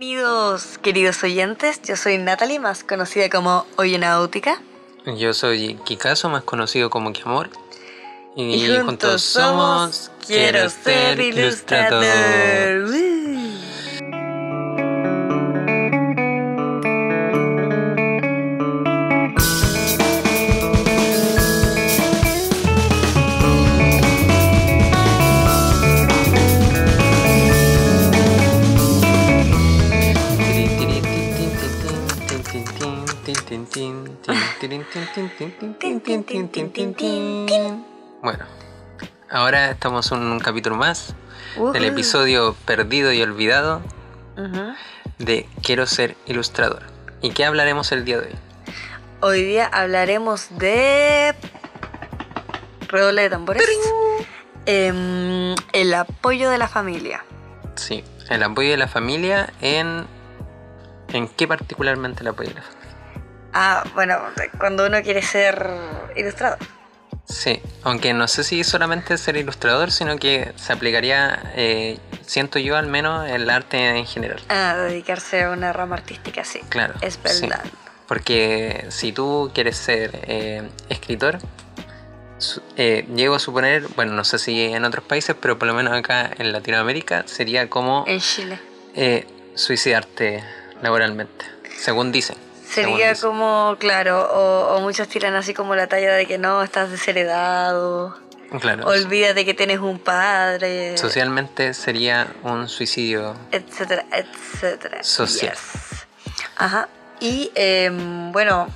Bienvenidos, queridos oyentes. Yo soy Natalie, más conocida como Oyenáutica. Yo soy Kikazo, más conocido como Kiamor. Y, Y juntos somos Quiero ser ilustrador. ¡Woo! Bueno, ahora estamos en un capítulo más del episodio perdido y olvidado de Quiero ser ilustrador. ¿Y qué hablaremos el día de hoy? Hoy día hablaremos de. Redoble de tambores. Em, el apoyo de la familia. Sí, el apoyo de la familia en... ¿En qué particularmente el apoyo de la familia? Ah, bueno, cuando uno quiere ser ilustrador. Sí, aunque no sé si solamente ser ilustrador, sino que se aplicaría, eh, siento yo al menos, el arte en general. Ah, dedicarse a una rama artística, sí. Claro. Es sí. verdad. Porque si tú quieres ser eh, escritor, eh, llego a suponer, bueno, no sé si en otros países, pero por lo menos acá en Latinoamérica sería como En Chile. eh, suicidarte laboralmente, según dicen. Sería como, claro, o, o muchos tiran así como la talla de que no, estás desheredado, Claro, olvídate que tienes un padre, socialmente sería un suicidio. etcétera, etcétera. Social. Yes. Ajá. Y em, bueno,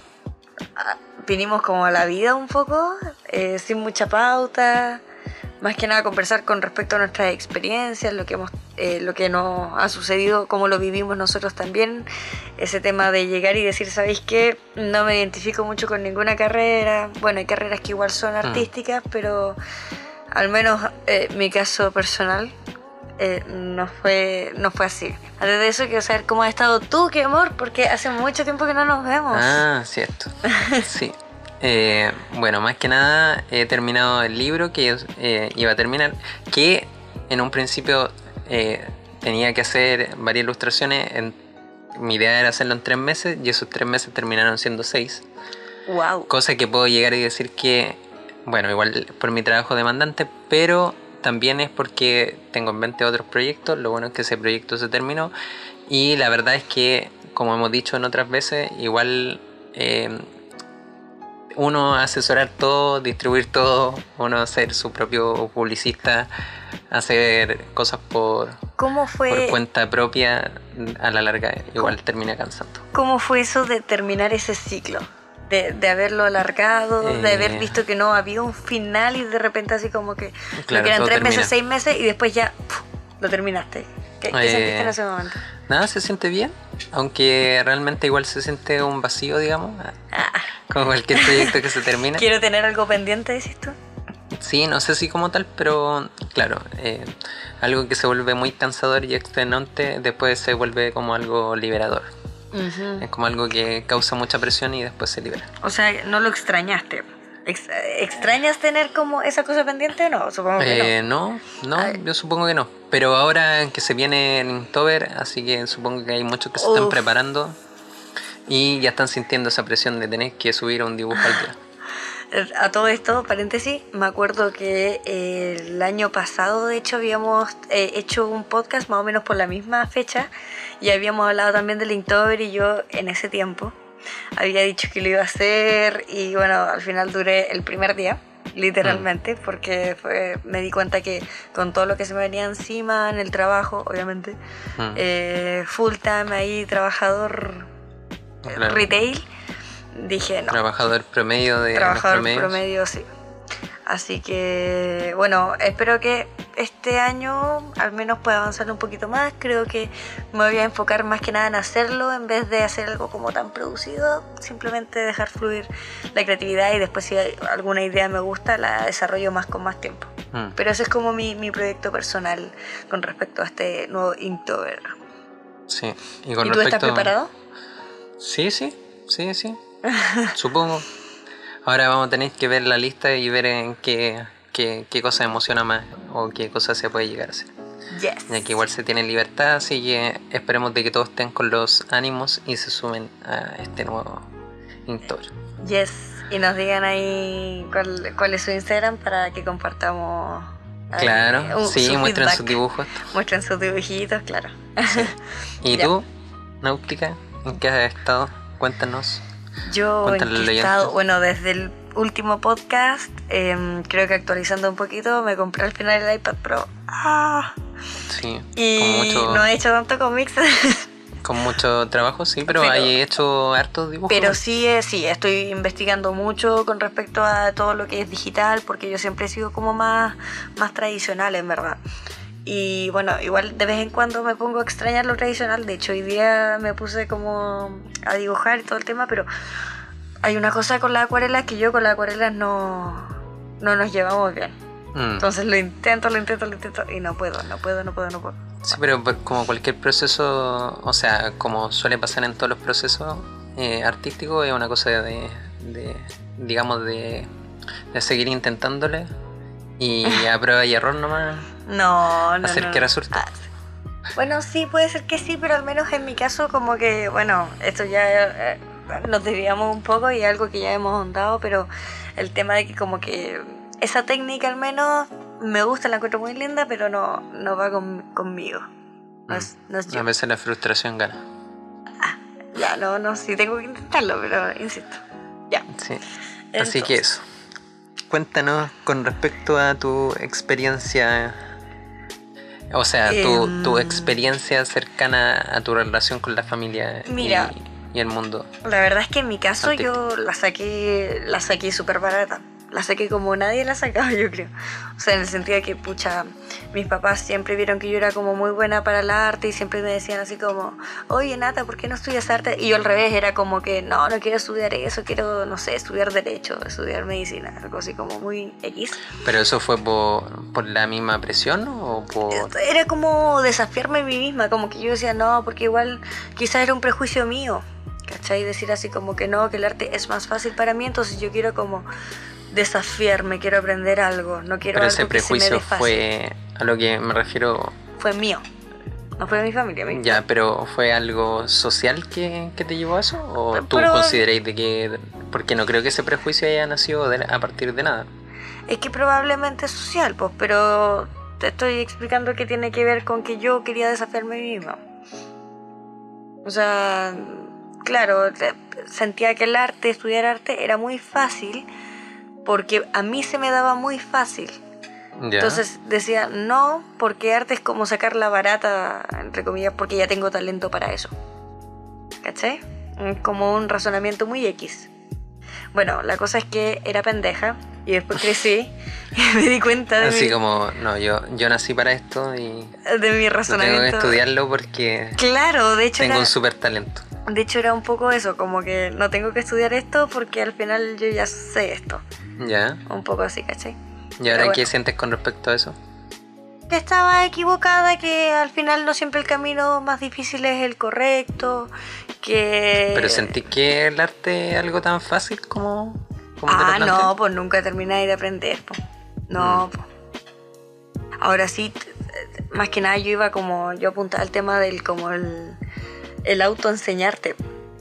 vinimos como a la vida un poco, eh, sin mucha pauta, más que nada conversar con respecto a nuestras experiencias, lo que hemos, eh, lo que nos ha sucedido, cómo lo vivimos nosotros también, ese tema de llegar y decir, ¿sabéis qué? No me identifico mucho con ninguna carrera, bueno, hay carreras que igual son artísticas, pero al menos eh, mi caso personal eh, no fue no fue así. Antes de eso quiero saber cómo has estado tú, qué amor, porque hace mucho tiempo que no nos vemos. Ah, cierto. Sí. Eh, bueno, más que nada he terminado el libro que eh, iba a terminar, que en un principio eh, tenía que hacer varias ilustraciones. En, mi idea era hacerlo en tres meses y esos tres meses terminaron siendo seis. Wow. Cosa que puedo llegar y decir que, bueno, igual por mi trabajo demandante, pero también es porque tengo en mente otros proyectos. Lo bueno es que ese proyecto se terminó. Y la verdad es que, como hemos dicho en otras veces, igual uno asesorar todo, distribuir todo, uno ser su propio publicista, hacer cosas por, ¿Cómo por fue cuenta propia, a la larga igual termina cansando. cómo fue eso de terminar ese ciclo? De, de haberlo alargado, de Eh. haber visto que no había un final y de repente así como que Claro, que eran todo tres meses, seis meses y después ya puf, lo terminaste. ¿Qué, qué Eh. sentiste en ese momento? Nada, se siente bien, aunque realmente igual se siente un vacío, digamos, Ah, como cualquier proyecto que se termina. quiero tener algo pendiente, decís tú. Sí, no sé si como tal, pero claro, eh, algo que se vuelve muy cansador y extenuante, después se vuelve como algo liberador. Es como algo que causa mucha presión y después se libera. O sea, no lo extrañaste. Ex- ¿Extrañas tener como esa cosa pendiente o no? Supongo que Eh, no, no, Ay. yo supongo que no. Pero ahora que se viene el Inktober, así que supongo que hay muchos que se están preparando y ya están sintiendo esa presión de tener que subir un dibujo al día. no. A todo esto, paréntesis, me acuerdo que eh, el año pasado, de hecho, habíamos eh, hecho un podcast más o menos por la misma fecha y habíamos hablado también del Inktober y yo en ese tiempo había dicho que lo iba a hacer y bueno, al final duré el primer día, literalmente, porque fue, me di cuenta que con todo lo que se me venía encima en el trabajo, obviamente, Mm, eh, full time ahí, trabajador claro. retail, dije no, Trabajador promedio de trabajador promedio, sí. Así que, bueno, espero que este año al menos pueda avanzar un poquito más. Creo que me voy a enfocar más que nada en hacerlo en vez de hacer algo como tan producido. Simplemente dejar fluir la creatividad y después si alguna idea me gusta, la desarrollo más con más tiempo. Mm. Pero ese es como mi, mi proyecto personal con respecto a este nuevo Inktober. Sí. Y, con ¿Y tú estás preparado? Sí, sí, sí, sí. Supongo. Ahora vamos a tener que ver la lista y ver en qué, qué, qué cosa emociona más o qué cosa se puede llegar a hacer. Yes. Ya que igual se tiene libertad, así que esperemos de que todos estén con los ánimos y se sumen a este nuevo Inktober. Yes. Y nos digan ahí cuál, cuál es su Instagram para que compartamos. ahí, Claro, sí, su muestren feedback. sus dibujos. Muestren sus dibujitos, claro. ¿Y Ya. tú, Náutica? ¿En qué has estado? Cuéntanos. Yo en oyente. estado, bueno, desde el último podcast, em, creo que actualizando un poquito, me compré al final el iPad Pro. Ah, Sí, y con mucho, no he hecho tanto cómics, con mucho trabajo, sí, pero, Pero- hay hecho hartos dibujos. pero sí, eh, sí, estoy investigando mucho con respecto a todo lo que es digital, porque yo siempre he sido como más, más tradicional, en verdad. Y bueno, igual de vez en cuando me pongo a extrañar lo tradicional. De hecho, hoy día me puse como a dibujar y todo el tema, pero hay una cosa con las acuarelas que yo con las acuarelas no, no nos llevamos bien. Mm. Entonces lo intento, lo intento, lo intento y no puedo, no puedo, no puedo, no puedo. Sí, pero por- como cualquier proceso, o sea, como suele pasar en todos los procesos eh, artísticos, es una cosa de, de, digamos, de, de seguir intentándole y a prueba y error nomás. No, no. Hacer no, que no. resulte. Ah, bueno, sí, puede ser que sí, pero al menos en mi caso como que, bueno, esto ya eh, nos desviamos un poco y algo que ya hemos ahondado, pero el tema de que como que esa técnica al menos me gusta, la encuentro muy linda, pero no, no va con- conmigo. No es, no es. A veces la frustración gana. Ya, no, no, sí tengo que intentarlo, pero insisto. Ya. Sí. Así que Entonces. eso. Cuéntanos con respecto a tu experiencia, o sea, tu, Em. tu experiencia cercana a tu relación con la familia y- Mira. y, el mundo. La verdad es que en mi caso yo la saqué, la saqué súper barata. La saqué como nadie la sacaba, yo creo. O sea, en el sentido de que, pucha, mis papás siempre vieron que yo era como muy buena para el arte y siempre me decían así como, oye, Nata, ¿por qué no estudias arte? Y yo al revés era como que, no, no quiero estudiar eso, quiero, no sé, estudiar derecho, estudiar medicina, algo así como muy X. ¿Pero eso fue por, por la misma presión o por...? Era como desafiarme a mí misma, como que yo decía, no, porque igual quizás era un prejuicio mío, ¿cachai? Decir así como que no, que el arte es más fácil para mí, entonces yo quiero como desafiarme, quiero aprender algo, no quiero Pero algo ese que se me prejuicio fue a lo que me refiero, Fue mío, no fue de mi familia. mi- ya, pero ¿fue algo social que, que te llevó a eso? ¿O tú Pero- consideráis de que...? Porque no creo que ese prejuicio haya nacido de- a partir de nada. Es que probablemente es social, pues, pero te estoy explicando que tiene que ver con que yo quería desafiarme a mí misma. O sea, claro, sentía que el arte, estudiar arte, era muy fácil porque a mí se me daba muy fácil. Entonces decía, no, porque arte es como sacar la barata, entre comillas, porque ya tengo talento para eso. ¿Cachai? Como un razonamiento muy X. Bueno, la cosa es que era pendeja y después crecí y me di cuenta de, Así mi, como, no, yo, yo nací para esto y de mi no tengo que razonamiento. estudiarlo porque Claro, de hecho, tengo era, un super talento. De hecho era un poco eso, como que no tengo que estudiar esto porque al final yo ya sé esto. Ya. Un poco así, ¿cachai? ¿Y ahora qué sientes con respecto a eso? que estaba equivocada, que al final no siempre el camino más difícil es el correcto, que... ¿Pero sentís que el arte es algo tan fácil como, Ah, no, pues nunca termináis de aprender, pues. No, pues. Ahora sí, más que nada yo iba como, yo apuntaba al tema del como el, el autoenseñarte,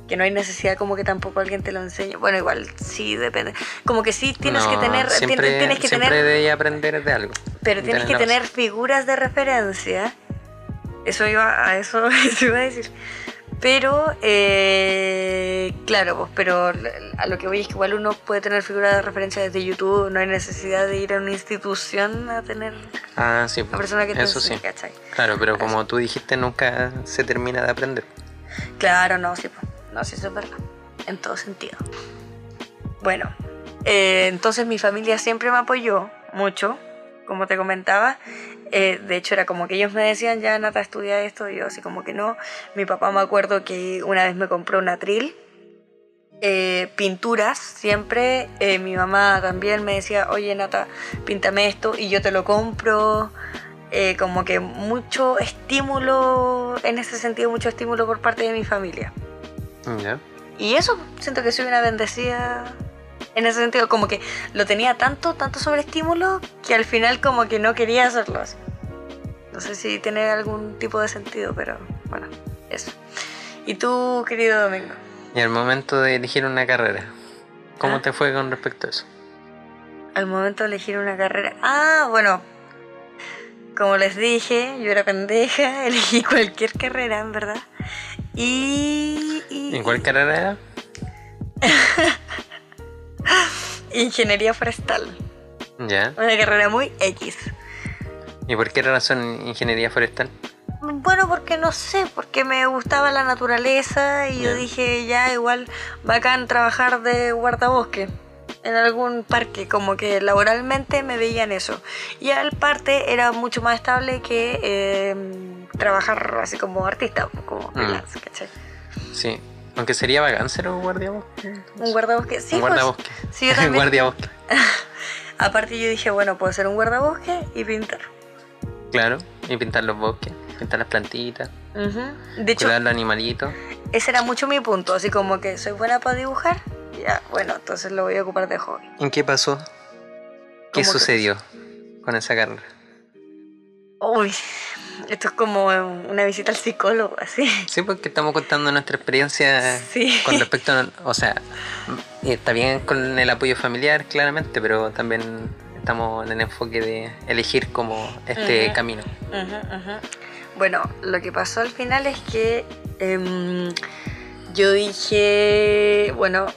que no hay necesidad como que tampoco alguien te lo enseñe. Bueno, igual sí depende. Como que sí tienes que No, tener, tien- Siempre, tienes que siempre tener debes aprender de algo. Pero tienes que tener figuras de referencia. Eso iba a eso, eso iba a decir. Pero, eh, claro, pues, pero a lo que voy es que igual uno puede tener figuras de referencia desde YouTube, no hay necesidad de ir a una institución a tener Ah, sí. una persona que te eso sí. enseñe, ¿cachai? Claro, pero como tú dijiste, nunca se termina de aprender. Claro, no, sí, pues, no, sí, eso en todo sentido. Bueno, eh, entonces mi familia siempre me apoyó mucho, como te comentaba. Eh, de hecho, era como que ellos me decían, ya Nata, estudia esto, y yo así como que no. Mi papá me acuerdo que una vez me compró un atril, eh, pinturas, siempre. Mi mamá también me decía, oye Nata, píntame esto, y yo te lo compro. Eh, como que mucho estímulo, en ese sentido, mucho estímulo por parte de mi familia. Y eso, siento que soy una bendecida en ese sentido, como que lo tenía tanto, tanto sobre estímulo que al final como que no quería hacerlo así. No sé si tiene algún tipo de sentido, pero bueno, eso. ¿Y tú, querido Domingo? Y al momento de elegir una carrera, ¿cómo Ah. te fue con respecto a eso? Al momento de elegir una carrera. Ah, bueno. Como les dije, yo era pendeja, elegí cualquier carrera, en verdad. Y. y- ¿En cuál carrera era? Ingeniería forestal. Ya. Una carrera muy X. ¿Y por qué razón ingeniería forestal? Bueno, porque no sé, porque me gustaba la naturaleza y yo dije, ya igual bacán trabajar de guardabosque en algún parque, como que laboralmente me veían eso. Y al parte era mucho más estable que eh, trabajar así como artista, como freelance, ¿cachai? Sí. Aunque sería bacán ser un guardiabosque. Un guardabosque, sí, un pues, guardabosque. sí, yo también. guardiabosque. Aparte yo dije, bueno, puedo ser un guardabosque y pintar. Claro. Y pintar los bosques, pintar las plantitas, Ujú. De hecho, cuidar los animalitos. ese era mucho mi punto, así como que soy buena para dibujar, ya, bueno, entonces lo voy a ocupar de hobby. ¿En qué pasó? ¿Qué ¿Cómo que sucedió con esa carrera? Uy, esto es como una visita al psicólogo, así. Sí, porque estamos contando nuestra experiencia Sí. con respecto a... O sea, está bien con el apoyo familiar, claramente, pero también estamos en el enfoque de elegir como este camino. Ujú, ujú. Bueno, lo que pasó al final es que em, yo dije, bueno,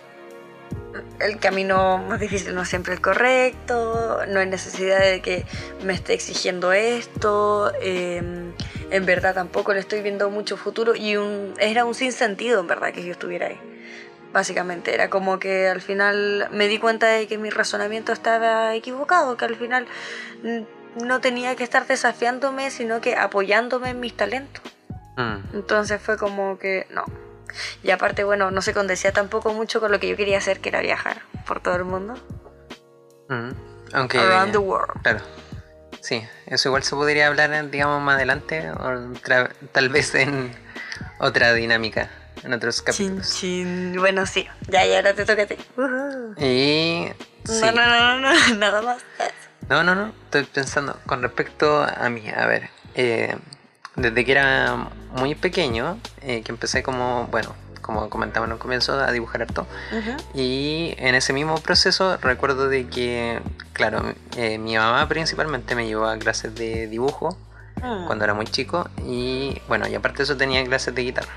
el camino más difícil no es siempre el correcto, no hay necesidad de que me esté exigiendo esto, em, en verdad tampoco le estoy viendo mucho futuro y un, era un sinsentido en verdad que yo estuviera ahí. Básicamente era como que al final me di cuenta de que mi razonamiento estaba equivocado, que al final no tenía que estar desafiándome, sino que apoyándome en mis talentos. Mm, Entonces fue como que no. Y aparte, bueno, no se condecía tampoco mucho con lo que yo quería hacer, que era viajar por todo el mundo. mm. Aunque... Around the world. Claro. Sí, eso igual se podría hablar, digamos, más adelante, o tal vez en otra dinámica, en otros Chin, capítulos. chin. Bueno, sí. Ya, y ahora te toca a ti. Ujú. Y... sí. No, no, no, no, no, nada más. No, no, no, estoy pensando con respecto a mí, a ver, eh, desde que era muy pequeño, eh, que empecé como, bueno, como comentaba en un comienzo, a dibujar harto, y en ese mismo proceso recuerdo de que, claro, eh, mi mamá principalmente me llevó a clases de dibujo Mm. cuando era muy chico, y bueno, y aparte de eso tenía clases de guitarra.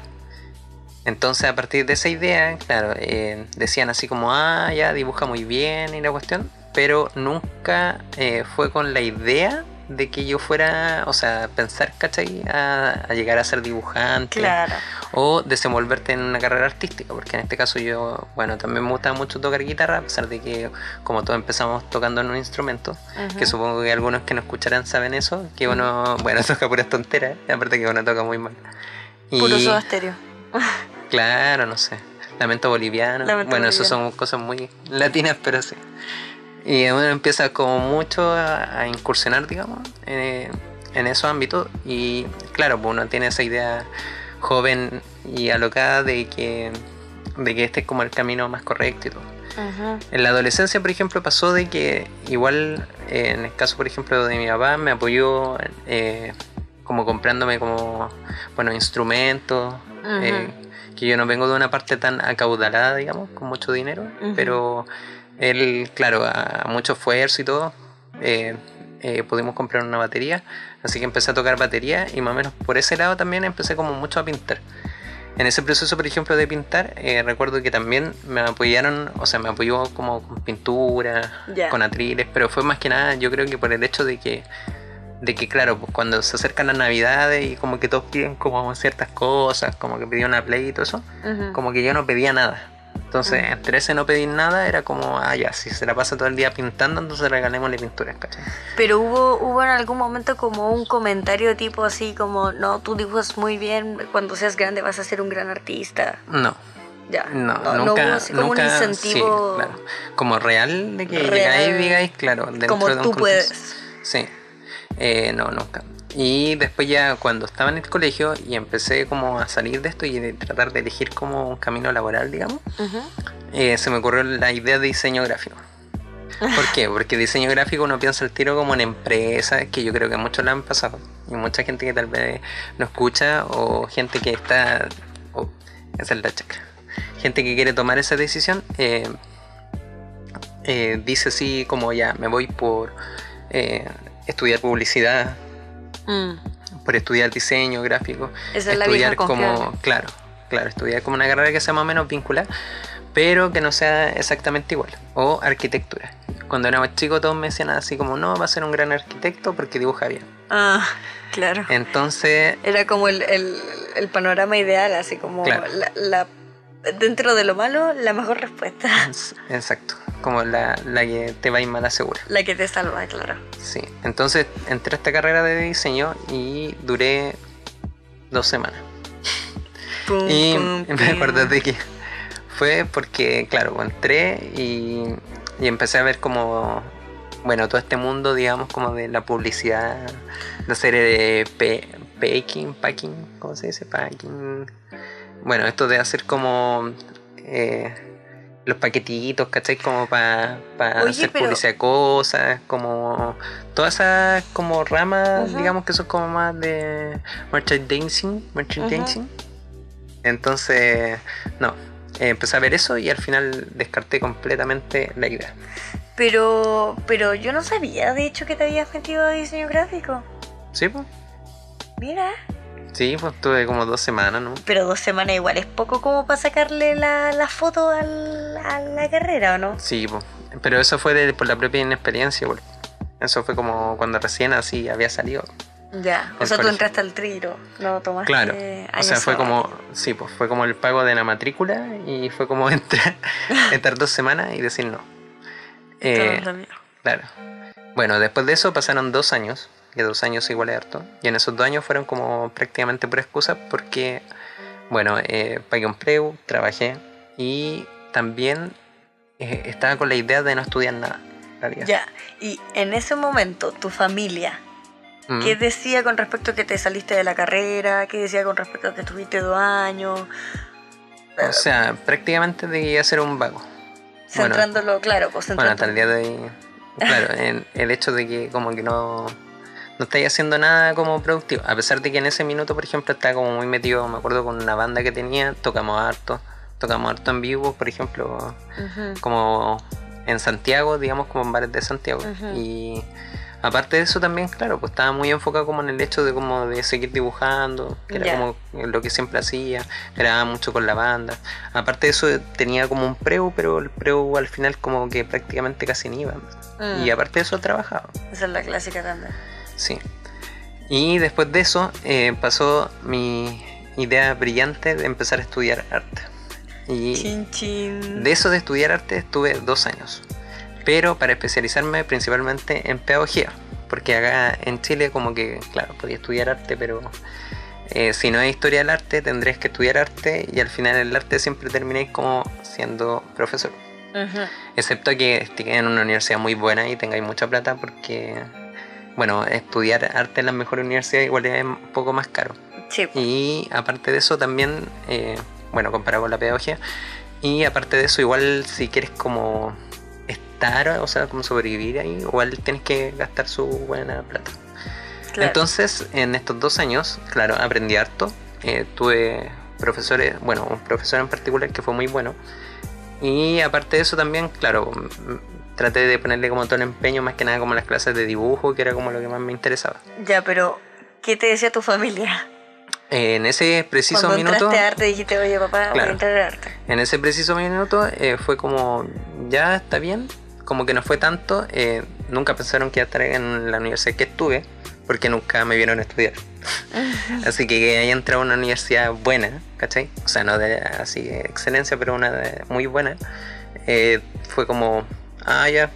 Entonces a partir de esa idea, claro, eh, decían así como, ah, ya dibuja muy bien y la cuestión, pero nunca eh, fue con la idea de que yo fuera, o sea, pensar, ¿cachai? A, a llegar a ser dibujante Claro. o desenvolverte en una carrera artística, porque en este caso yo, bueno, también me gustaba mucho tocar guitarra, a pesar de que como todos empezamos tocando en un instrumento, que supongo que algunos que nos escucharán saben eso, que uno, bueno, toca puras tonteras, y aparte que uno toca muy mal. Y, Puro estéreo. Claro, no sé. Lamento boliviano. Lamento bueno, eso boliviano. son cosas muy latinas, pero sí. Y uno empieza como mucho a, a incursionar, digamos, en, en esos ámbitos. Y claro, pues uno tiene esa idea joven y alocada de que, de que este es como el camino más correcto y todo. En la adolescencia, por ejemplo, pasó de que igual, eh, en el caso, por ejemplo, de mi papá, me apoyó eh, como comprándome como, bueno, instrumentos, eh, que yo no vengo de una parte tan acaudalada, digamos, con mucho dinero, pero él, claro, a, mucho esfuerzo y todo, eh, eh, pudimos comprar una batería, así que empecé a tocar batería y más o menos por ese lado también empecé como mucho a pintar. En ese proceso, por ejemplo, de pintar, eh, recuerdo que también me apoyaron, o sea, me apoyó como con pintura, con atriles, pero fue más que nada, yo creo que por el hecho de que, de que claro, pues cuando se acercan las navidades y como que todos piden como ciertas cosas, como que pidieron una play y todo eso, como que yo no pedía nada. Entonces, Mm. entre ese no pedir nada era como, ah, ya, si se la pasa todo el día pintando, entonces regalémosle pinturas, ¿cachai? Pero hubo, hubo en algún momento como un comentario tipo así como, no, tú dibujas muy bien, cuando seas grande vas a ser un gran artista. No, Ya. no, no, no nunca, hubo así como nunca, un incentivo sí, claro. Como real de que Real. llegáis y digáis, claro, dentro como de un tú contexto. puedes. Sí, Eh, no, nunca. Y después ya cuando estaba en el colegio y empecé como a salir de esto y de tratar de elegir como un camino laboral, digamos, eh, se me ocurrió la idea de diseño gráfico. ¿Por qué? Porque diseño gráfico uno piensa el tiro como en empresas, que yo creo que muchos lo han pasado. Y mucha gente que tal vez no escucha, o gente que está. Oh, esa es la chacra. Gente que quiere tomar esa decisión, eh, eh, dice así como ya, me voy por eh, estudiar publicidad, Mm. por estudiar diseño gráfico, Esa es la vieja estudiar como, claro, claro, estudiar como una carrera que sea más o menos vinculada, pero que no sea exactamente igual, o arquitectura. Cuando era más chico todos me decían así como, no, va a ser un gran arquitecto porque dibuja bien. Ah, claro. Entonces, Era como el, el- el panorama ideal, así como Claro. la, la- dentro de lo malo, la mejor respuesta. exacto, como la, la que te va a ir mala segura. La que te salva, claro. Sí, entonces entré a esta carrera de diseño y duré dos semanas. Pum, Y pum, me acuerdo de que fue porque, claro, entré y, y empecé a ver como, bueno, todo este mundo, digamos, como de la publicidad, de hacer eh, pe- packing, packing, ¿cómo se dice? Packing. Bueno, esto de hacer como eh, los paquetitos, ¿cachai? Como para Oye, hacer pero- publicidad de cosas, como todas esas como ramas, digamos que son como más de merchandising, merchandising. Entonces, no, eh, empecé a ver eso y al final descarté completamente la idea. Pero, pero yo no sabía, de hecho, que te habías metido a diseño gráfico. ¿Sí? Pues? Mira. Sí, pues tuve como dos semanas, ¿no? Pero dos semanas igual es poco como para sacarle la, la foto al- a la carrera, ¿o no? Sí, pues. Pero eso fue de- por la propia inexperiencia, igual. Eso fue como cuando recién así había salido. Ya. O tú entraste al tiro, no tomaste Claro. O sea, fue como, sí, pues fue como el pago de la matrícula y fue como entrar, entrar dos semanas y decir no. Eh. Claro. Bueno, después de eso pasaron dos años, que dos años igual es harto, y en esos dos años fueron como prácticamente por excusa porque, bueno, eh, pagué un preu, trabajé y también eh, estaba con la idea de no estudiar nada. Ya. Y en ese momento, tu familia, Mm. ¿qué decía con respecto a que te saliste de la carrera? ¿Qué decía con respecto a que estuviste dos años? O sea, prácticamente de que iba a ser un vago. Bueno, Centrándolo, claro, pues Bueno, hasta centrándolo. el día de hoy, claro, en el hecho de que como que no, no estáis haciendo nada como productivo, a pesar de que en ese minuto, por ejemplo, estaba como muy metido, me acuerdo con una banda que tenía, tocamos harto, tocamos harto en vivo, por ejemplo, como en Santiago, digamos, como en bares de Santiago. Y aparte de eso también, claro, pues estaba muy enfocado como en el hecho de como de seguir dibujando, que era como lo que siempre hacía, grababa mucho con la banda. Aparte de eso tenía como un preu, pero el preu al final como que prácticamente casi ni iba. Mm. Y aparte de eso trabajaba, Esa es la clásica también. Sí. Y después de eso eh, pasó mi idea brillante de empezar a estudiar arte. Y Chin chin. de eso de estudiar arte estuve dos años, pero para especializarme principalmente en pedagogía, porque acá en Chile como que, claro, podía estudiar arte, pero eh, si no es historia del arte tendréis que estudiar arte y al final el arte siempre terminéis como siendo profesor, Ujú. excepto que estéis en una universidad muy buena y tengáis mucha plata porque, bueno, estudiar arte en las mejores universidades igual es un poco más caro. Sí. Y aparte de eso también, eh, bueno, comparado con la pedagogía, y aparte de eso igual si quieres como estar, o sea, como sobrevivir ahí, igual tienes que gastar su buena plata. claro. Entonces, en estos dos años, claro, aprendí harto, eh, tuve profesores, bueno, un profesor en particular que fue muy bueno, y aparte de eso también, claro, traté de ponerle como todo el empeño, más que nada como las clases de dibujo, que era como lo que más me interesaba. Ya, pero ¿qué te decía tu familia? En ese preciso Cuando minuto... a arte dijiste, oye papá, voy a Claro. entrar a arte. En ese preciso minuto eh, fue como, ya está bien, como que no fue tanto, eh, nunca pensaron que iba a estar en la universidad que estuve, porque nunca me vieron estudiar. Así que que haya entrado a una universidad buena, ¿cachai? O sea, no de así excelencia, pero una de- muy buena, eh, fue como, ah, ya,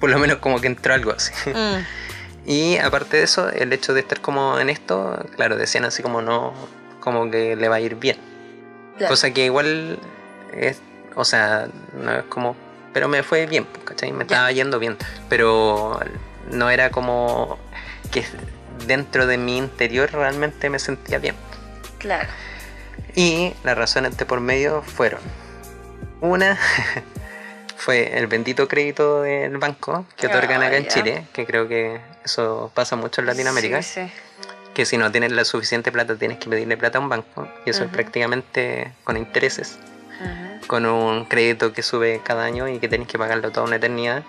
por lo menos como que entró algo así. Mm, Y aparte de eso, el hecho de estar como en esto, claro, decían así como no, como que le va a ir bien. claro. Cosa que igual es, o sea, no es como, pero me fue bien, ¿cachai? Me estaba yendo bien, pero no era como que dentro de mi interior realmente me sentía bien. Claro. Y las razones de por medio fueron, una, fue el bendito crédito del banco que otorgan Ah, acá en ya. Chile, que creo que eso pasa mucho en Latinoamérica, Sí, sí. que si no tienes la suficiente plata tienes que pedirle plata a un banco y eso es Ujú. prácticamente con intereses, Ujú. con un crédito que sube cada año y que tienes que pagarlo toda una eternidad.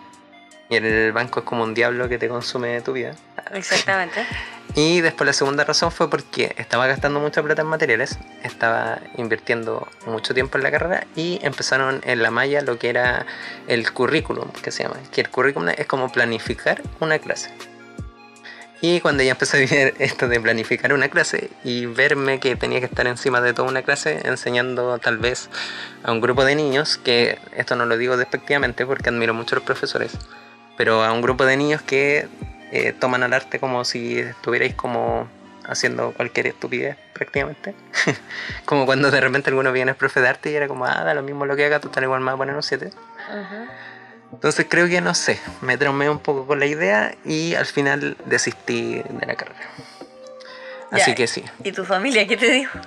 Y el banco es como un diablo que te consume tu vida. Exactamente. Y después la segunda razón fue porque estaba gastando mucha plata en materiales, estaba invirtiendo mucho tiempo en la carrera y empezaron en la malla lo que era el currículum, que se llama, que el currículum es como planificar una clase. Y cuando ya empecé a vivir esto de planificar una clase y verme que tenía que estar encima de toda una clase enseñando tal vez a un grupo de niños, que esto no lo digo despectivamente porque admiro mucho a los profesores, pero a un grupo de niños que eh, toman al arte como si estuvierais como haciendo cualquier estupidez prácticamente. como cuando de repente alguno viene es profe de arte y era como, ah, da lo mismo lo que haga, tú tal igual me vas a poner un 7. Ujú. Entonces creo que no sé, me traumé un poco con la idea y al final desistí de la carrera. Así Ya, que sí. ¿Y tu familia qué te dijo?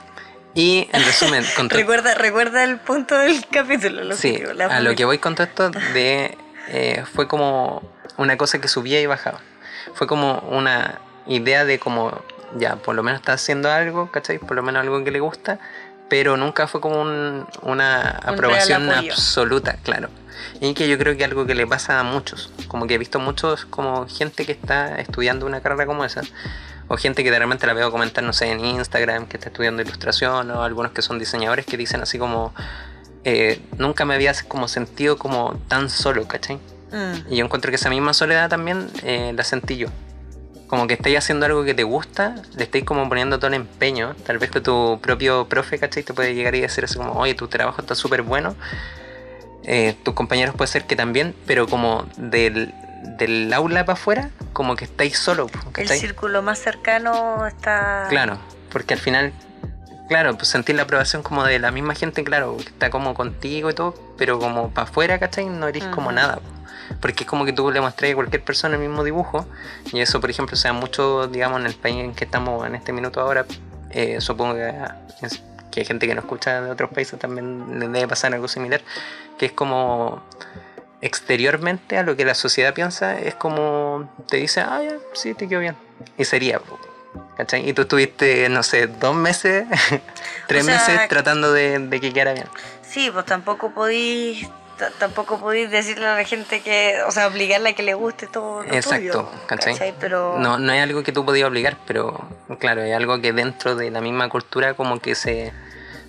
Y en resumen, con Recuerda, recuerda el punto del capítulo. Lo sí, que digo, a lo que voy con todo esto de eh, fue como una cosa que subía y bajaba. Fue como una idea de como ya, por lo menos está haciendo algo, ¿cachai? Por lo menos algo que le gusta, pero nunca fue como un- una Un aprobación absoluta, claro. Y que yo creo que algo que le pasa a muchos, como que he visto muchos como gente que está estudiando una carrera como esa, o gente que de repente la veo comentar, no sé, en Instagram, que está estudiando ilustración, o algunos que son diseñadores que dicen así como, eh, nunca me había como sentido como tan solo, ¿cachai? Mm. Y yo encuentro que esa misma soledad también eh, la sentí yo. Como que estáis haciendo algo que te gusta, le estáis como poniendo todo el empeño. Tal vez que tu propio profe, ¿cachai? Te puede llegar y decir así como, oye, tu trabajo está súper bueno. Eh, tus compañeros puede ser que también, pero como del, del aula para afuera, como que estáis solo, El círculo más cercano está. Claro, porque al final, claro, pues sentir la aprobación como de la misma gente, claro, que está como contigo y todo, pero como para afuera, ¿cachai? No eres como nada. Po. Porque es como que tú le mostrás a cualquier persona el mismo dibujo, y eso, por ejemplo, sea mucho, digamos, en el país en que estamos en este minuto ahora, eh, supongo que, es- que hay gente que nos escucha de otros países también le debe pasar algo similar, que es como exteriormente a lo que la sociedad piensa, es como te dice, ah, ya, sí, te quedó bien. Y sería, ¿cachai? Y tú estuviste, no sé, dos meses, tres O sea, meses tratando de, de que quedara bien. Sí, pues tampoco podís. Tampoco podéis decirle a la gente que, o sea, obligarle a que le guste todo lo Exacto, tuyo, ¿cachai? Pero No, no es algo que tú podías obligar, pero claro, es algo que dentro de la misma cultura como que se,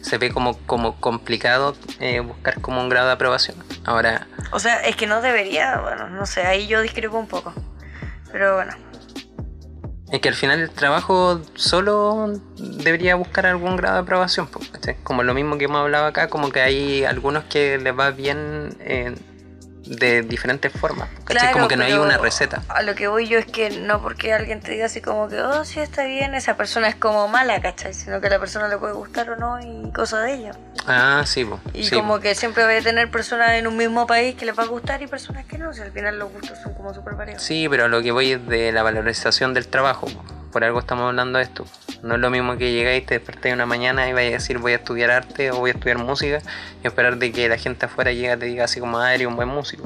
se ve como, como complicado eh, buscar como un grado de aprobación. Ahora, O sea, es que no debería, bueno, no sé, ahí yo discrepo un poco. Pero bueno, es que al final el trabajo solo debería buscar algún grado de aprobación, ¿cachai? Como lo mismo que hemos hablado acá, como que hay algunos que les va bien eh, de diferentes formas, ¿cachai? Claro, como que no hay una receta. A lo que voy yo es que no porque alguien te diga así como que, oh, sí está bien, esa persona es como mala, ¿cachai? Sino que a la persona le puede gustar o no y cosa de ello. Ah, sí, po, Y sí, como po. que siempre va a tener personas en un mismo país que les va a gustar y personas que no, si al final los gustos son como súper variados. Sí, pero a lo que voy es de la valorización del trabajo. po. Por algo estamos hablando de esto. No es lo mismo que llegáis, te despertáis una mañana y vais a decir voy a estudiar arte o voy a estudiar música y esperar de que la gente afuera llegue y te diga así como, ah, eres un buen músico.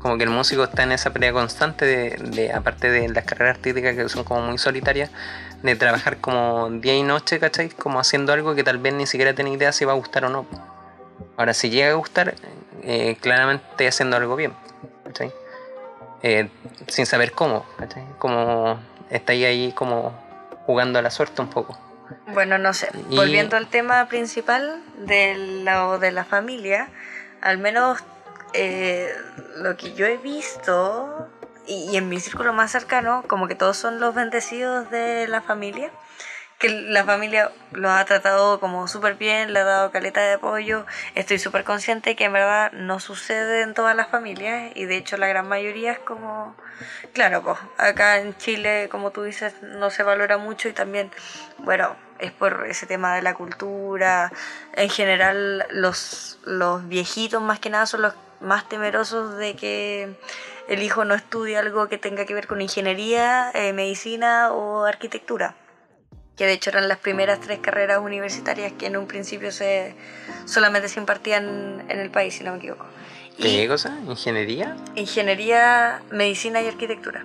Como que el músico está en esa pelea constante de, aparte de las carreras artísticas que son como muy solitarias, de trabajar como día y noche, ¿cachai? Como haciendo algo que tal vez ni siquiera tiene idea si va a gustar o no. Ahora, si llega a gustar, eh, claramente haciendo algo bien, ¿cachai? Eh, sin saber cómo, ¿cachai? Como estáis ahí como jugando a la suerte un poco. Bueno, no sé, Y- volviendo al tema principal del lado de la familia, al menos eh, lo que yo he visto y, y en mi círculo más cercano, como que todos son los bendecidos de la familia, que la familia los ha tratado como súper bien, le ha dado caleta de apoyo, estoy súper consciente que en verdad no sucede en todas las familias y de hecho la gran mayoría es como, claro, pues acá en Chile, como tú dices, no se valora mucho y también, bueno, es por ese tema de la cultura, en general los, los viejitos más que nada son los más temerosos de que el hijo no estudie algo que tenga que ver con ingeniería, eh, medicina o arquitectura que de hecho eran las primeras tres carreras universitarias que en un principio se solamente se impartían en el país, si no me equivoco. ¿Qué cosa? ¿Ingeniería? Ingeniería, medicina y arquitectura.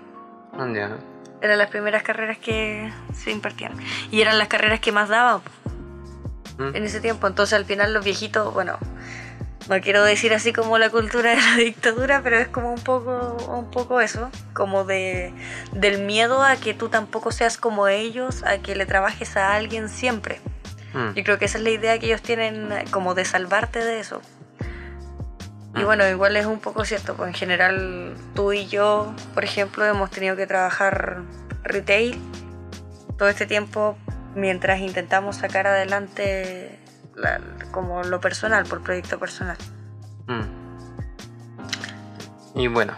Ah, ya. Eran las primeras carreras que se impartían. Y eran las carreras que más daban Mm. en ese tiempo. Entonces al final los viejitos, bueno, no quiero decir así como la cultura de la dictadura, pero es como un poco, un poco eso, como de, del miedo a que tú tampoco seas como ellos, a que le trabajes a alguien siempre. Mm. Yo creo que esa es la idea que ellos tienen como de salvarte de eso. Y Mm. bueno, igual es un poco cierto, pues en general tú y yo, por ejemplo, hemos tenido que trabajar retail todo este tiempo mientras intentamos sacar adelante la- como lo personal, por proyecto personal. Mm. Y bueno,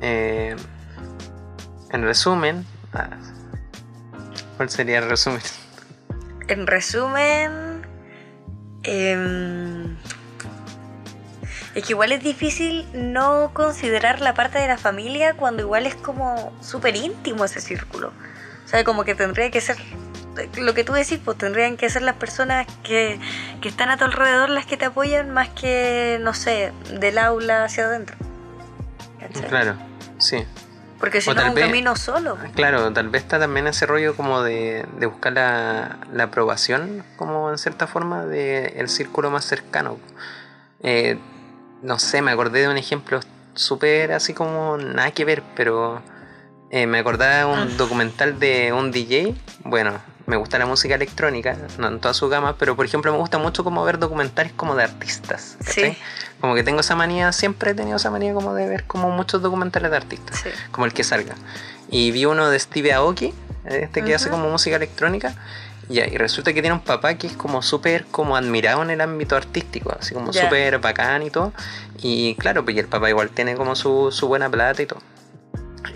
eh, en resumen, ah, ¿cuál sería el resumen? En resumen, em, es que igual es difícil no considerar la parte de la familia cuando igual es como súper íntimo ese círculo. O sea, como que tendría que ser, lo que tú decís, pues tendrían que ser las personas que, que están a tu alrededor las que te apoyan más que, no sé, del aula hacia adentro. ¿Cachai? Claro, sí. Porque si O no es un vez- camino solo. Claro, tal vez está también ese rollo como de, de buscar la, la aprobación, como en cierta forma, del círculo más cercano. Eh, no sé, me acordé de un ejemplo súper así como nada que ver, pero eh, me acordaba de Ah. un documental de un DJ. Bueno, me gusta la música electrónica, no en toda su gama, pero por ejemplo me gusta mucho como ver documentales como de artistas. ¿cachai? Sí. Como que tengo esa manía, siempre he tenido esa manía como de ver como muchos documentales de artistas Sí. como el que salga. Y vi uno de Steve Aoki, este que hace como música electrónica. Y resulta que tiene un papá que es como súper como admirado en el ámbito artístico, así como Ya. súper bacán y todo. Y claro, pues y el papá igual tiene como su, su buena plata y todo.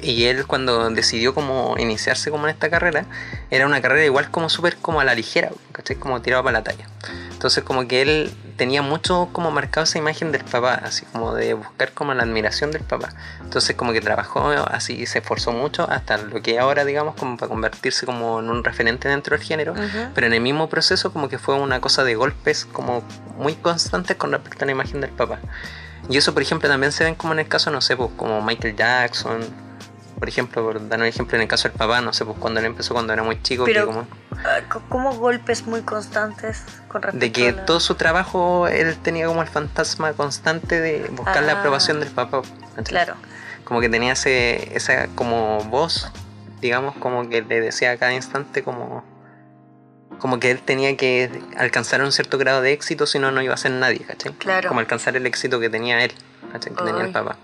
Y él cuando decidió como iniciarse como en esta carrera, era una carrera igual como súper como a la ligera, ¿cachai? Como tirado para la talla. Entonces como que él tenía mucho como marcado esa imagen del papá, así como de buscar como la admiración del papá. Entonces como que trabajó así, se esforzó mucho hasta lo que ahora digamos como para convertirse como en un referente dentro del género. Ujú. Pero en el mismo proceso como que fue una cosa de golpes como muy constantes con respecto a la imagen del papá. Y eso por ejemplo también se ven como en el caso, no sé, pues como Michael Jackson. Por ejemplo, por dar un ejemplo en el caso del papá, no sé, pues cuando él empezó cuando era muy chico, Pero- como Ah, co- ¿Cómo golpes muy constantes con respecto de que a la- todo su trabajo él tenía como el fantasma constante de buscar la Ah. aprobación del papá. ¿cachai? Claro, Como que tenía ese, esa como voz, digamos, como que le decía a cada instante como como que él tenía que alcanzar un cierto grado de éxito, si no, no iba a ser nadie, ¿cachai? Claro. Como alcanzar el éxito que tenía él, ¿cachai? Que tenía el papá.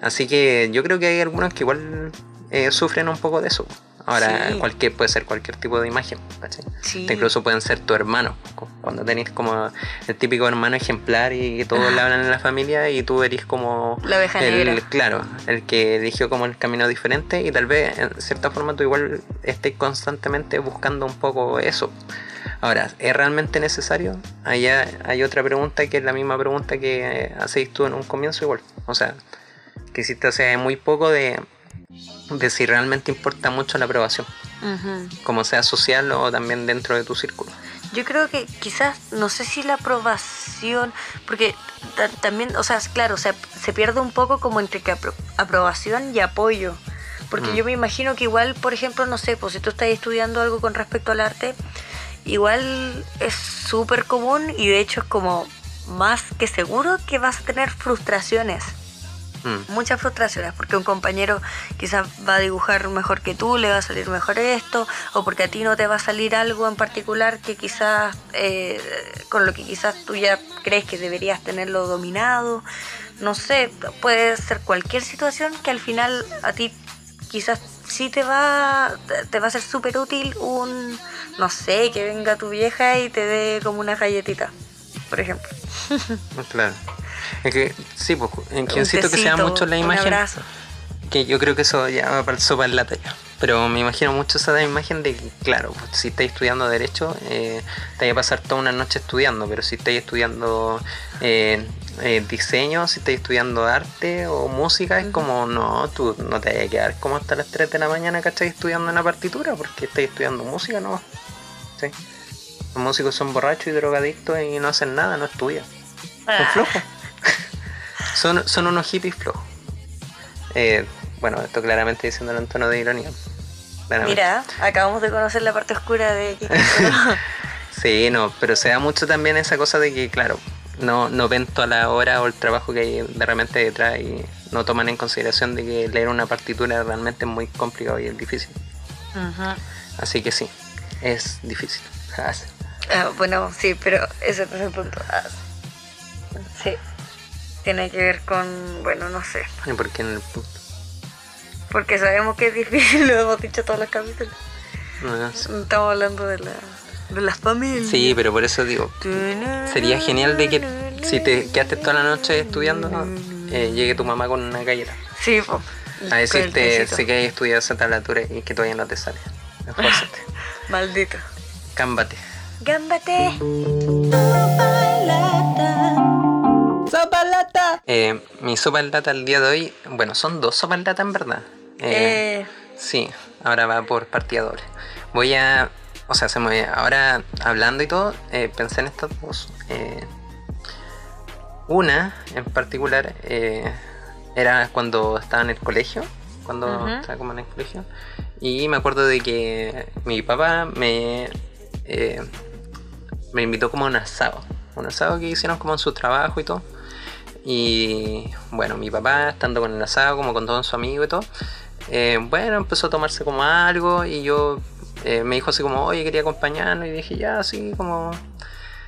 Así que yo creo que hay algunos que igual eh, sufren un poco de eso. Ahora, Sí. cualquier, puede ser cualquier tipo de imagen, ¿cachai? sí. Incluso pueden ser tu hermano, cu- cuando tenés como el típico hermano ejemplar y que todos Ah. le hablan en la familia y tú eres como La oveja el, negra. claro, el que eligió como el camino diferente y tal vez en cierta forma tú igual estés constantemente buscando un poco eso. Ahora, ¿es realmente necesario? Allá hay otra pregunta que es la misma pregunta que eh, hacéis tú en un comienzo igual. O sea, que hiciste hace muy poco de, de si realmente importa mucho la aprobación como sea social o también dentro de tu círculo. Yo creo que quizás, no sé si la aprobación, porque ta- también, o sea, es claro, o sea, se pierde un poco como entre que apro- aprobación y apoyo. Porque Mm. yo me imagino que igual, por ejemplo, no sé, pues si tú estás estudiando algo con respecto al arte, igual es súper común y de hecho es como más que seguro que vas a tener frustraciones. Mm, muchas frustraciones porque un compañero quizás va a dibujar mejor que tú, le va a salir mejor esto, o porque a ti no te va a salir algo en particular que quizás eh, con lo que quizás tú ya crees que deberías tenerlo dominado. No sé, puede ser cualquier situación que al final a ti quizás sí te va, te va a ser súper útil un, no sé, que venga tu vieja y te dé como una galletita, por ejemplo. claro. Es que sí, pues en que insisto que sea tecito, mucho la un imagen. abrazo. Que yo creo que eso ya va para el sopa en la talla. Pero me imagino mucho esa imagen de que, claro, pues, si estáis estudiando Derecho, eh, te vais a pasar toda una noche estudiando. Pero si estáis estudiando eh, eh, diseño, si estáis estudiando arte o música, es como, no, tú no te vas a quedar como hasta las 3 de la mañana, ¿cachai? Estudiando una partitura, porque estáis estudiando música, ¿no? ¿Sí? Los músicos son borrachos y drogadictos y no hacen nada, no estudian. Son Ah. flojos. Son, son unos hippies flojos. Eh, bueno, esto claramente diciéndolo en tono de ironía. claramente. Mira, acabamos de conocer la parte oscura de Kiki. Sí, no, pero se da mucho también esa cosa de que, claro, no, no ven toda la hora o el trabajo que hay de repente detrás y no toman en consideración de que leer una partitura realmente es muy complicado y es difícil. Así que sí, es difícil. Ah, bueno, sí, pero ese no es el punto. Ah, sí. Tiene que ver con, bueno, no sé. ¿Y por qué en el punto? Porque sabemos que es difícil, lo hemos dicho todos los capítulos. No, sí. Estamos hablando de, la, de las familias. Sí, pero por eso digo, sería genial de que si te quedaste toda la noche estudiando, eh, llegue tu mamá con una galleta. Sí, po. A decirte, sé que hay estudiado esa tablatura y que todavía no te sale. Esfuérzate. Maldito. Cámbate. Gámbate. ¡Sopa lata! Eh, mi sopa lata el día de hoy, bueno, son dos sopas lata en verdad. Eh, Eh, Sí, ahora va por partida doble. Voy a, o sea, se me, ahora hablando y todo, eh, pensé en estas dos. Eh, una en particular era cuando estaba en el colegio, cuando estaba como en el colegio, y me acuerdo de que mi papá me, me invitó como a un asado, un asado que hicieron como en su trabajo y todo. Y bueno, mi papá estando con el asado, como con todo su amigo y todo, eh, bueno, empezó a tomarse como algo y yo eh, me dijo así como, oye, quería acompañarnos y dije, ya, así como,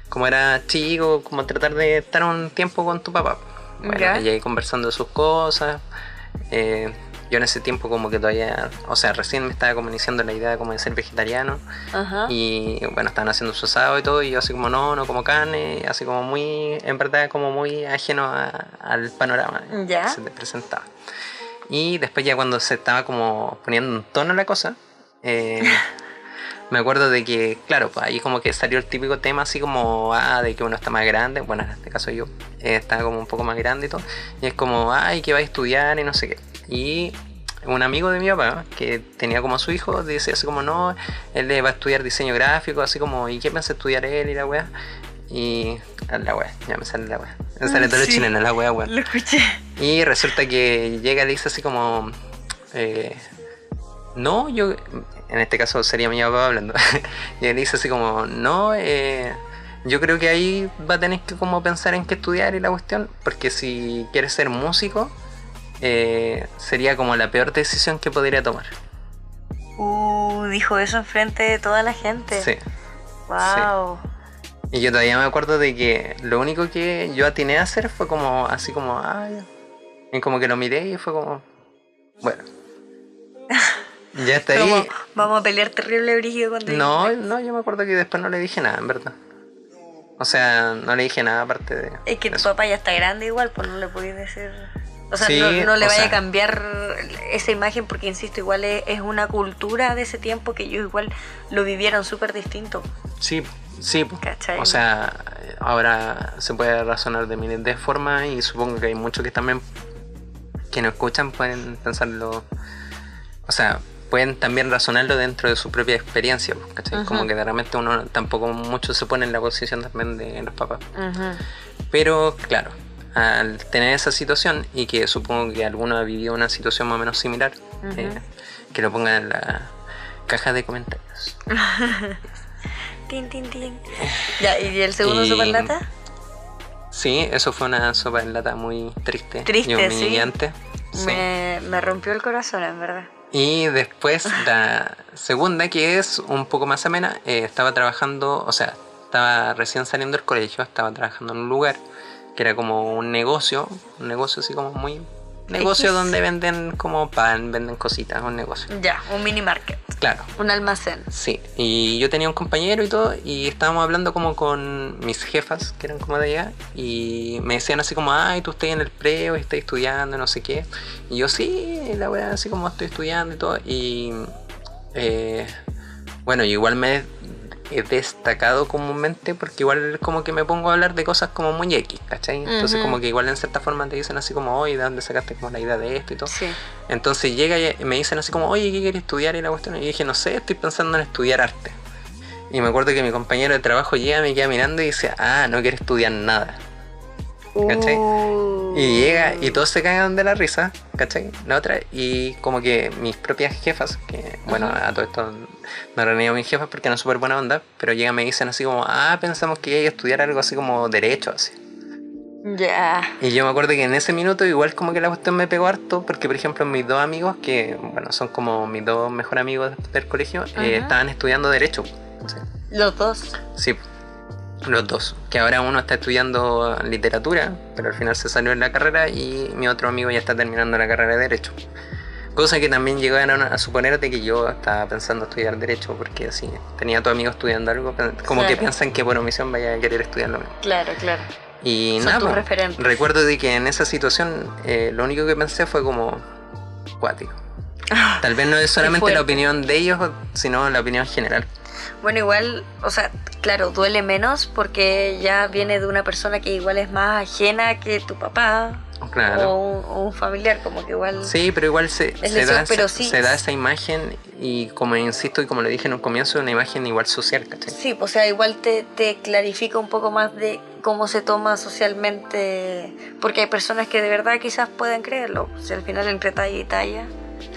como era chico, como tratar de estar un tiempo con tu papá. Bueno, Ya. y ahí conversando de sus cosas. eh, yo en ese tiempo como que todavía, o sea, recién me estaba como iniciando la idea como de ser vegetariano. ajá. Y bueno, estaban haciendo su asado y todo, y yo así como no, no como carne, así como muy, en verdad como muy ajeno a- al panorama Ya. que se te presentaba. Y después ya cuando se estaba como poniendo un tono la cosa, eh, me acuerdo de que, claro, pues ahí como que salió el típico tema así como, ah, de que uno está más grande, bueno, en este caso yo eh, estaba como un poco más grande y todo, y es como, ay, que va a estudiar y no sé qué. Y un amigo de mi papá, que tenía como a su hijo, dice así como, no, él le va a estudiar diseño gráfico, así como, ¿y qué piensa estudiar él y la weá? Y la weá, ya me sale la weá. Me sale todo lo Sí. chileno, la weá, weá. Lo escuché. Y resulta que llega y le dice así como, eh, no, yo, en este caso sería mi papá hablando, y él dice así como, no, eh, yo creo que ahí va a tener que como pensar en qué estudiar y la cuestión, porque si quieres ser músico, eh, sería como la peor decisión que podría tomar. Uh, dijo eso enfrente de toda la gente. Sí. Wow. Y yo todavía me acuerdo de que lo único que yo atiné a hacer fue como así como, ya". Y como que lo miré y fue como, bueno. Ya está ahí. Como, vamos a pelear terrible brígido cuando No, no, yo me acuerdo que después no le dije nada, en verdad. O sea, no le dije nada aparte de. Es que tu papá ya está grande igual, pues no le podías decir... O sea, Sí, no, no le vaya sea- a cambiar esa imagen porque, insisto, igual es, es una cultura de ese tiempo que ellos igual lo vivieron súper distinto. Sí, sí. ¿Cachai? O sea, ahora se puede razonar de miles de formas y supongo que hay muchos que también que no escuchan pueden pensarlo. O sea, pueden también razonarlo dentro de su propia experiencia, ¿cachai? Como que de repente uno tampoco mucho se pone en la posición también de los papás. Pero claro, al tener esa situación y que supongo que alguno ha vivido una situación más o menos similar, Ujú. eh, que lo pongan en la caja de comentarios. Tin, tin, tin. Ya, ¿y el segundo Y- superlata? Sí, eso fue una sopa en lata muy triste, Triste, y sí. sí. Me, me rompió el corazón, en verdad. Y después la segunda, que es un poco más amena, eh, estaba trabajando, o sea, estaba recién saliendo del colegio, estaba trabajando en un lugar que era como un negocio, un negocio así como muy... Negocio X. donde venden como pan, venden cositas, un negocio. Ya, un mini market, Claro, un almacén. sí. Y yo tenía un compañero y todo, y estábamos hablando como con mis jefas, que eran como de allá, y me decían así como, ay, tú estás en el preo estás estudiando, no sé qué. Y yo, sí, la verdad, así como estoy estudiando y todo. Y eh, bueno, igual me he destacado comúnmente porque igual como que me pongo a hablar de cosas como muy X, ¿cachai? Entonces como que igual en cierta forma te dicen así como, oye, ¿de dónde sacaste como la idea de esto y todo? Sí. Entonces llega y me dicen así como, oye, ¿qué quieres estudiar? Y la cuestión, y dije, no sé, estoy pensando en estudiar arte. Y me acuerdo que mi compañero de trabajo llega, me queda mirando y dice, ah, no quiere estudiar nada. ¿Cachai? Y llega y todos se cagan de la risa, ¿cachai? La otra, y como que mis propias jefas, que bueno, Ajá. a todo esto no reniego a mis jefas porque no es súper buena onda, pero llegan y me dicen así como, ah, pensamos que iba a estudiar algo así como derecho, así. Ya. Y yo me acuerdo que en ese minuto igual como que la cuestión me pegó harto, porque por ejemplo mis dos amigos, que bueno, son como mis dos mejores amigos del colegio, eh, estaban estudiando derecho. ¿sí? Los dos. Sí, los dos. Que ahora uno está estudiando literatura, pero al final se salió en la carrera y mi otro amigo ya está terminando la carrera de Derecho. Cosa que también llegaron a suponer de que yo estaba pensando estudiar Derecho, porque así tenía a tu amigo estudiando algo, como que piensan que por omisión vaya a querer estudiar lo mismo. Claro, claro. Y Son nada, referentes. recuerdo de que en esa situación eh, lo único que pensé fue como cuático. Tal vez no es solamente la opinión de ellos, sino la opinión general. Bueno, igual, o sea, claro, duele menos porque ya viene de una persona que igual es más ajena que tu papá Claro. o, un, o un familiar, como que igual... Sí, pero igual se, se lesión, da, pero sí. se da esa imagen y como insisto y como le dije en un comienzo, una imagen igual social, ¿cachai? Sí, o sea, igual te, te clarifica un poco más de cómo se toma socialmente, porque hay personas que de verdad quizás puedan creerlo, si al final entre talla y talla,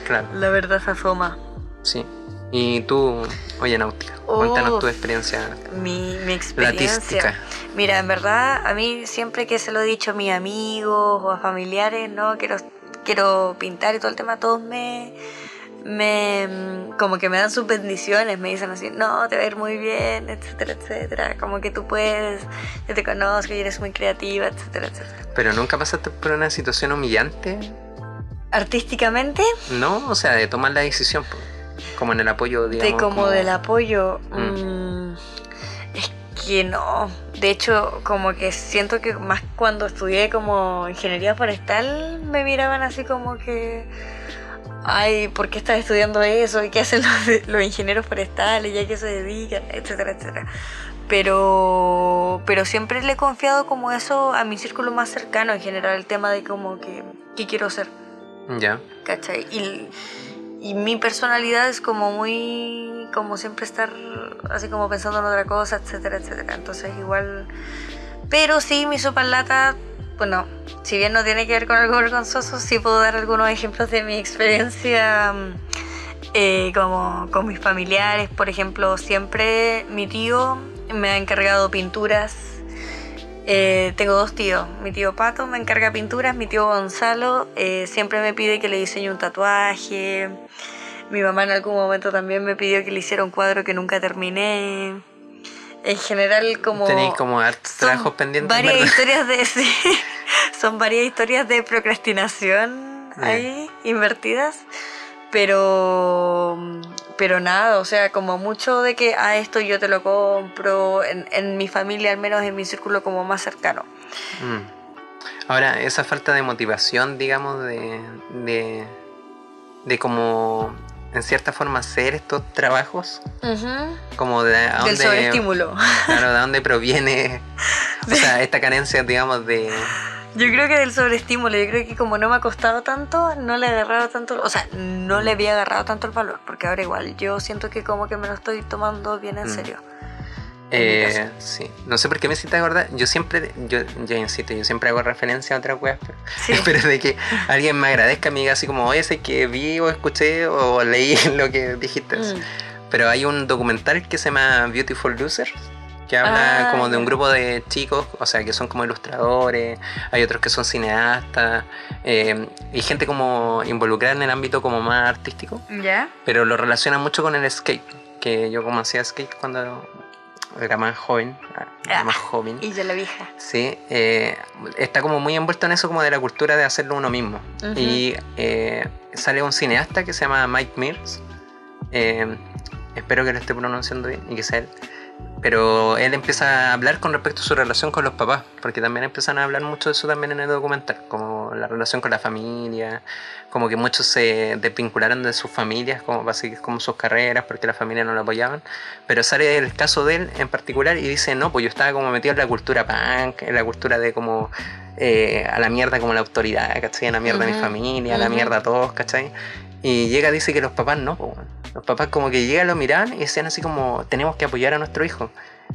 Claro, la verdad se asoma. sí. Y tú, oye Náutica, cuéntanos tu experiencia Mi, mi experiencia. latística. Mira, en verdad, a mí siempre que se lo he dicho a mis amigos o a familiares, ¿no? Quiero, quiero pintar y todo el tema, todos me, me, como que me dan sus bendiciones, me dicen así, no, te va a ir muy bien, etcétera, etcétera, como que tú puedes, yo te conozco y eres muy creativa, etcétera, etcétera. Pero nunca pasaste por una situación humillante, Artísticamente, ¿no? O sea, de tomar la decisión, po, como en el apoyo, digamos. de como, del apoyo, Mm. mm, es que no. De hecho, como que siento que más cuando estudié como ingeniería forestal, me miraban así como que, ay, ¿por qué estás estudiando eso? ¿Y qué hacen los, los ingenieros forestales? ¿Y a qué se dedican? Etcétera, etcétera. Pero, pero siempre le he confiado como eso a mi círculo más cercano en general, el tema de como que, ¿qué quiero ser? Ya. ¿cachai? Y, y mi personalidad es como muy, como siempre estar así como pensando en otra cosa, etcétera, etcétera. Entonces igual, pero sí, mi sopa en lata, bueno, si bien no tiene que ver con algo vergonzoso, sí puedo dar algunos ejemplos de mi experiencia mm, eh, como con mis familiares. Por ejemplo, siempre mi tío me ha encargado pinturas eh, tengo dos tíos. Mi tío Pato me encarga pinturas, mi tío Gonzalo eh, siempre me pide que le diseñe un tatuaje. Mi mamá en algún momento también me pidió que le hiciera un cuadro que nunca terminé. En general, como. Tenéis como hartos trabajos pendientes, Varias ¿verdad? historias de. sí, son varias historias de procrastinación ahí invertidas. Pero. Pero nada, o sea, como mucho de que a esto yo te lo compro, en, en mi familia, al menos en mi círculo como más cercano. Mm. Ahora, esa falta de motivación, digamos, de, de, de como, en cierta forma, hacer estos trabajos, como de a Del dónde, sobreestímulo. claro, de dónde proviene, o sea, esta carencia, digamos, de... Yo creo que del sobreestímulo, yo creo que como no me ha costado tanto, no le he agarrado tanto, o sea, no le había agarrado tanto el valor, porque ahora igual yo siento que como que me lo estoy tomando bien en Mm. serio. Eh, sí, no sé por qué me hiciste acordar, yo siempre, yo ya insisto, yo siempre hago referencia a otras weas, pero, Sí. de que alguien me agradezca, me diga así como, oye, sé que vi o escuché o leí lo que dijiste. Mm. Pero hay un documental que se llama Beautiful Losers, que habla Ah, como de un grupo de chicos, o sea, que son como ilustradores, hay otros que son cineastas, eh, y gente como involucrada en el ámbito como más artístico, ¿Ya? pero lo relaciona mucho con el skate, que yo como hacía skate cuando era más joven, era Ah, más joven. Y yo la vieja. Sí, eh, está como muy envuelto en eso como de la cultura de hacerlo uno mismo. Y eh, sale un cineasta que se llama Mike Mears. eh, espero que lo esté pronunciando bien y que sea él. Pero él empieza a hablar con respecto a su relación con los papás, porque también empiezan a hablar mucho de eso también en el documental, como la relación con la familia, como que muchos se desvincularon de sus familias, como para seguir como sus carreras, porque la familia no lo apoyaban. Pero sale el caso de él en particular y dice, no, pues yo estaba como metido en la cultura punk, en la cultura de como eh, a la mierda como la autoridad, ¿cachai? A la mierda mi Ujú, familia, a la ujú. mierda a todos, ¿cachai? Y llega, dice que los papás no, pues. Los papás como que llegan, lo miran y decían así como, tenemos que apoyar a nuestro hijo.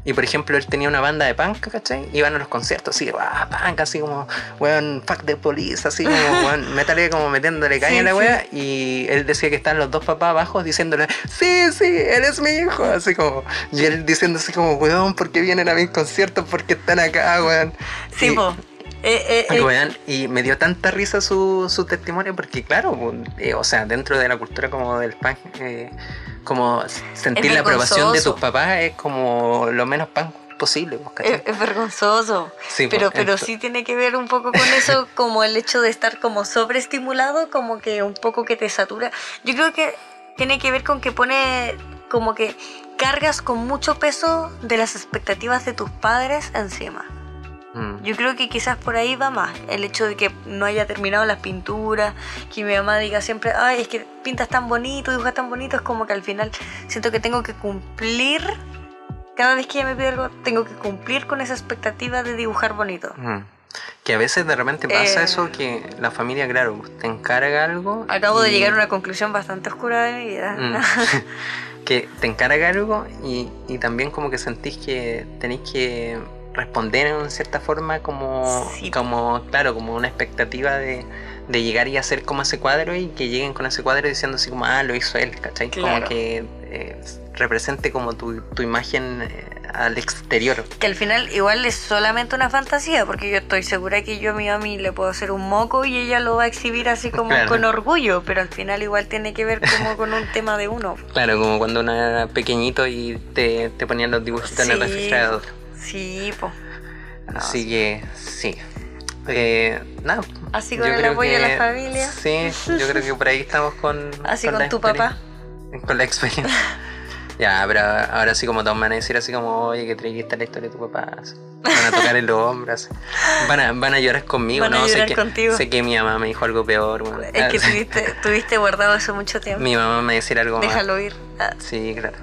Y por ejemplo, él tenía una banda de punk, ¿cachai? Iban a los conciertos así, ah, punk, así como, weón, fuck the police, así como, weón, métale como metiéndole caña Sí, a la sí. wea. Y él decía que estaban los dos papás abajo diciéndole, sí, sí, eres mi hijo, así como, y él diciendo así como, weón, ¿por qué vienen a mis conciertos? ¿Por qué están acá, weón? Sí, Y- po. Eh, eh, eh, y me dio tanta risa su, su testimonio porque claro, po, eh, o sea, dentro de la cultura como del eh, como sentir la aprobación de tus papás es como lo menos punk posible, pues, es, es vergonzoso. Sí, pero, pero sí tiene que ver un poco con eso, como el hecho de estar como sobreestimulado, como que un poco que te satura. Yo creo que tiene que ver con que pone como que cargas con mucho peso de las expectativas de tus padres encima. Mm. Yo creo que quizás por ahí va más. El hecho de que no haya terminado las pinturas, que mi mamá diga siempre, ay, es que pintas tan bonito, dibujas tan bonito, es como que al final siento que tengo que cumplir, cada vez que ella me pide algo, tengo que cumplir con esa expectativa de dibujar bonito. Mm. Que a veces de repente pasa Eh. eso que la familia, claro, te encarga algo. Acabo de llegar a una conclusión bastante oscura de mi vida. Mm. que te encarga algo y, y también como que sentís que tenéis que responder en cierta forma como, Sí. como claro, como una expectativa de, de llegar y hacer como ese cuadro y que lleguen con ese cuadro diciendo así como, ah, lo hizo él, ¿cachai? Como que eh, represente como tu, tu imagen eh, al exterior. que al final igual es solamente una fantasía, porque yo estoy segura que yo a mi mami le puedo hacer un moco y ella lo va a exhibir así como Claro. con orgullo, pero al final igual tiene que ver como con un tema de uno. Claro, como cuando uno era pequeñito y te, te ponían los dibujitos en el refrigerador. Sí, po. No, Así que sí. Eh, nada. Así con el apoyo de la familia. Sí, yo creo que por ahí estamos con. Así con tu papá. Con la experiencia. ya, pero ahora sí, como todos me van a decir así como, oye, que trajiste la historia de tu papá. así. Van a tocar en los hombros. Van a, van a llorar conmigo, Van a ¿no? llorar sé, contigo. Que, sé que mi mamá me dijo algo peor. bueno. Es que tuviste, tuviste guardado eso mucho tiempo. Mi mamá me va a decir algo más. Déjalo ir. Ah, Sí, claro.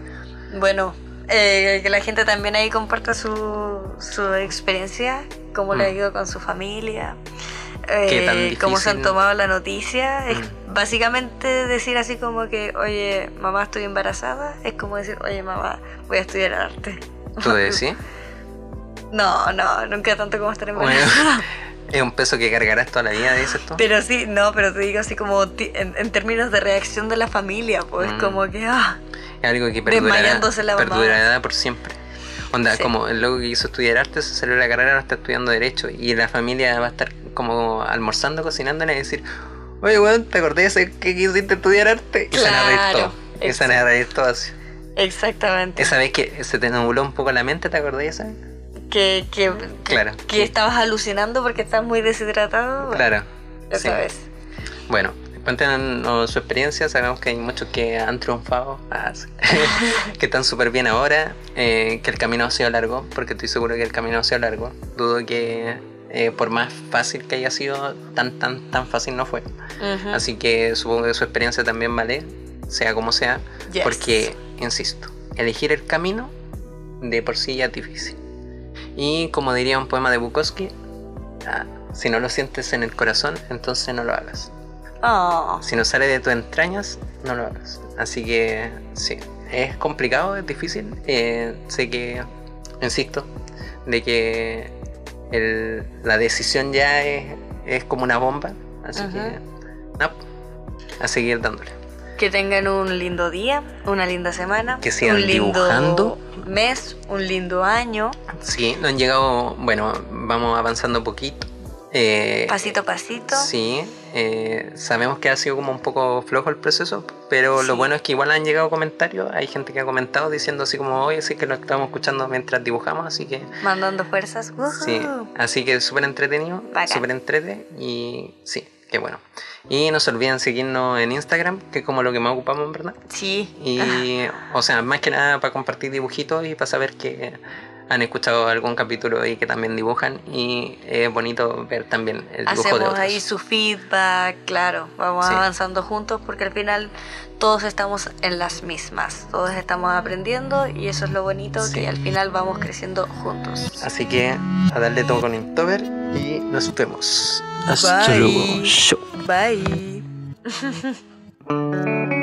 Bueno, eh, que la gente también ahí comparta su, su experiencia, cómo le ha Mm. ido con su familia, eh, cómo se han tomado la noticia. Es Mm. básicamente decir así como que, oye, mamá, estoy embarazada. Es como decir, oye, mamá, voy a estudiar arte. ¿Tú decís? No, no, nunca tanto como estar Bueno, embarazada. Es un peso que cargarás toda la vida, dices tú. Pero sí, no, pero te digo así como en, en términos de reacción de la familia, pues Mm. como que, ah, Es algo que perdurará, Desmayándose la perdurará por siempre. Onda, Sí. como el loco que quiso estudiar arte, se salió de la carrera, ahora está estudiando Derecho. Y la familia va a estar como almorzando, cocinando y decir, oye, weón, ¿te acordás de ese que quisiste estudiar arte? Y se van a reír Claro, todo. Y se van a reír todo así. exactamente. Esa vez que se te nubló un poco la mente, ¿te acordás de esa? Que, que, Claro. que estabas alucinando porque estás muy deshidratado. Bueno, Claro. Esa sí. vez. Bueno, cuéntenos su experiencia. Sabemos que hay muchos que han triunfado, ah, que están súper bien ahora, eh, que el camino ha sido largo, porque estoy seguro que el camino ha sido largo. Dudo que eh, por más fácil que haya sido, tan, tan, tan fácil no fue. Así que supongo que su experiencia también vale, sea como sea, Yes. porque, insisto, elegir el camino de por sí ya es difícil. Y como diría un poema de Bukowski, ah, si no lo sientes en el corazón, entonces no lo hagas. Oh, Si no sale de tus entrañas, no lo hagas. Así que sí, es complicado, es difícil. Eh, sé que, insisto, de que el- la decisión ya es, es como una bomba. Así Ujú. que, no, a seguir dándole. que tengan un lindo día, una linda semana, Que sigan un lindo dibujando. Mes, un lindo año, Sí, nos han llegado, bueno, vamos avanzando un poquito. Eh, pasito a pasito. Sí, eh, sabemos que ha sido como un poco flojo el proceso, pero lo bueno es que igual han llegado comentarios, hay gente que ha comentado diciendo así como, oye, sí que lo estamos escuchando mientras dibujamos, así que Mandando fuerzas. Ujú. sí, así que súper entretenido, súper entrete y sí, qué bueno. Y no se olviden seguirnos en Instagram, que es como lo que más ocupamos, verdad. Sí. Y, o sea, más que nada para compartir dibujitos y para saber que han escuchado algún capítulo y que también dibujan. Y es bonito ver también el dibujo de Hacemos otros. ahí su feedback, claro, vamos Sí. avanzando juntos porque al final todos estamos en las mismas, todos estamos aprendiendo y eso es lo bonito, Sí. que al final vamos creciendo juntos. Así que a darle todo con Inktober y nos vemos. Hasta Bye. luego. Chau. Bye.